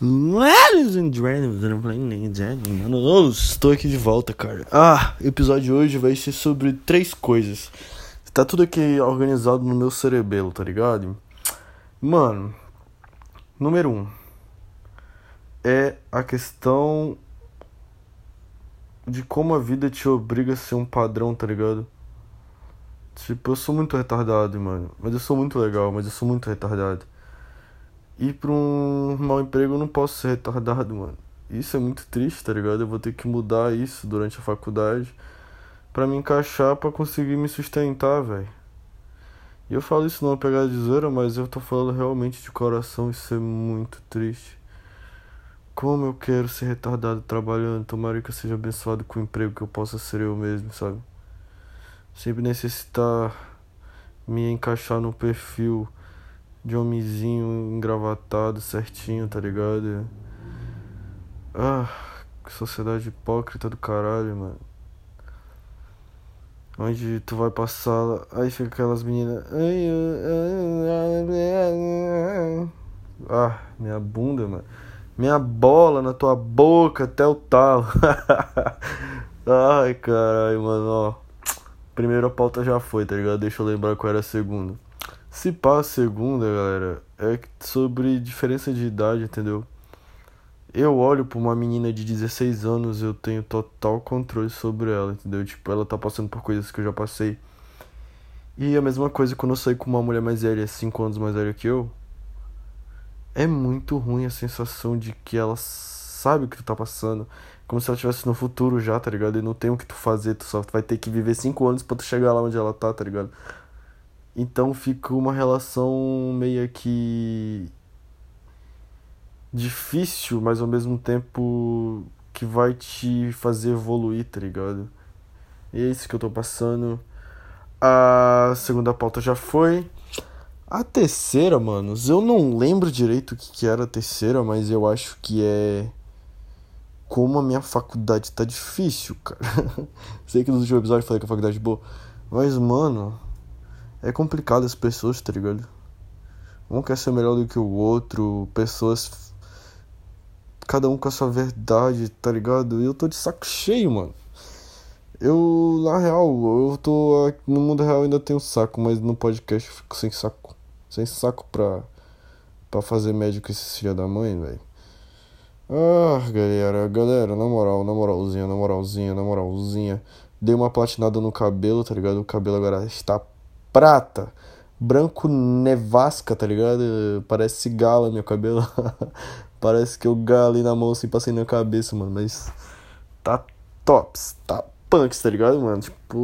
Ladies and eu estou aqui de volta, cara. Ah, o episódio de hoje vai ser sobre três coisas. Tá tudo aqui organizado no meu cerebelo, tá ligado? Mano, número um é a questão de como a vida te obriga a ser um padrão, tá ligado? Tipo, eu sou muito retardado, mano. Mas eu sou muito legal, mas eu sou muito retardado ir pra um mau emprego eu não posso ser retardado, mano. Isso é muito triste, tá ligado? Eu vou ter que mudar isso durante a faculdade para me encaixar para conseguir me sustentar, velho. E eu falo isso numa pegada de zoeira, mas eu tô falando realmente de coração, isso é muito triste. Como eu quero ser retardado trabalhando, tomara que eu seja abençoado com o emprego que eu possa ser eu mesmo, sabe? Sempre necessitar me encaixar no perfil de homenzinho engravatado certinho, tá ligado? Ah, que sociedade hipócrita do caralho, mano. Onde tu vai passar, aí fica aquelas meninas. Ah, minha bunda, mano. Minha bola na tua boca até o talo. Ai, caralho, mano, ó. Primeira pauta já foi, tá ligado? Deixa eu lembrar qual era a segunda. Se pá, segunda, galera, é sobre diferença de idade, entendeu? Eu olho pra uma menina de 16 anos, eu tenho total controle sobre ela, entendeu? Tipo, ela tá passando por coisas que eu já passei. E a mesma coisa quando eu saio com uma mulher mais velha, 5 anos mais velha que eu. É muito ruim a sensação de que ela sabe o que tu tá passando. Como se ela estivesse no futuro já, tá ligado? E não tem o que tu fazer, tu só vai ter que viver 5 anos pra tu chegar lá onde ela tá, tá ligado? Então fica uma relação meio que difícil, mas ao mesmo tempo que vai te fazer evoluir, tá ligado? E é isso que eu tô passando. A segunda pauta já foi. A terceira, manos, eu não lembro direito o que, que era a terceira, mas eu acho que é. Como a minha faculdade tá difícil, cara. Sei que nos últimos episódios eu falei que a faculdade é boa. Mas, mano, é complicado as pessoas, tá ligado? Um quer ser melhor do que o outro, pessoas. Cada um com a sua verdade, tá ligado? E eu tô de saco cheio, mano. Eu, na real, eu tô. No mundo real ainda tenho saco, mas no podcast eu fico sem saco. Sem saco pra. pra fazer médico com esse filho da mãe, velho. Ah, galera, galera, na moral, na moralzinha, na moralzinha, na moralzinha. Dei uma platinada no cabelo, tá ligado? O cabelo agora está prata, branco nevasca, tá ligado? Parece gala meu cabelo. Parece que eu galei na mão assim, passei na cabeça, mano. Mas tá tops, tá punks, tá ligado, mano? Tipo,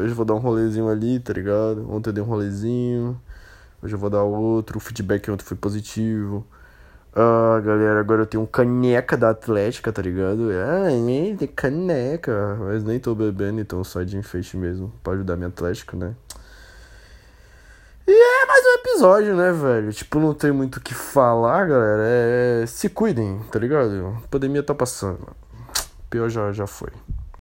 hoje eu vou dar um rolezinho ali, tá ligado? Ontem eu dei um rolezinho. Hoje eu vou dar outro. O feedback ontem foi positivo. Ah, galera, agora eu tenho um caneca da Atlética, tá ligado? Ah, tem caneca. Mas nem tô bebendo, então só de enfeite mesmo. Pra ajudar minha Atlético, né? E é mais um episódio, né, velho? Tipo, não tem muito o que falar, galera. É, é... Se cuidem, tá ligado? A pandemia tá passando. Pior já, já foi.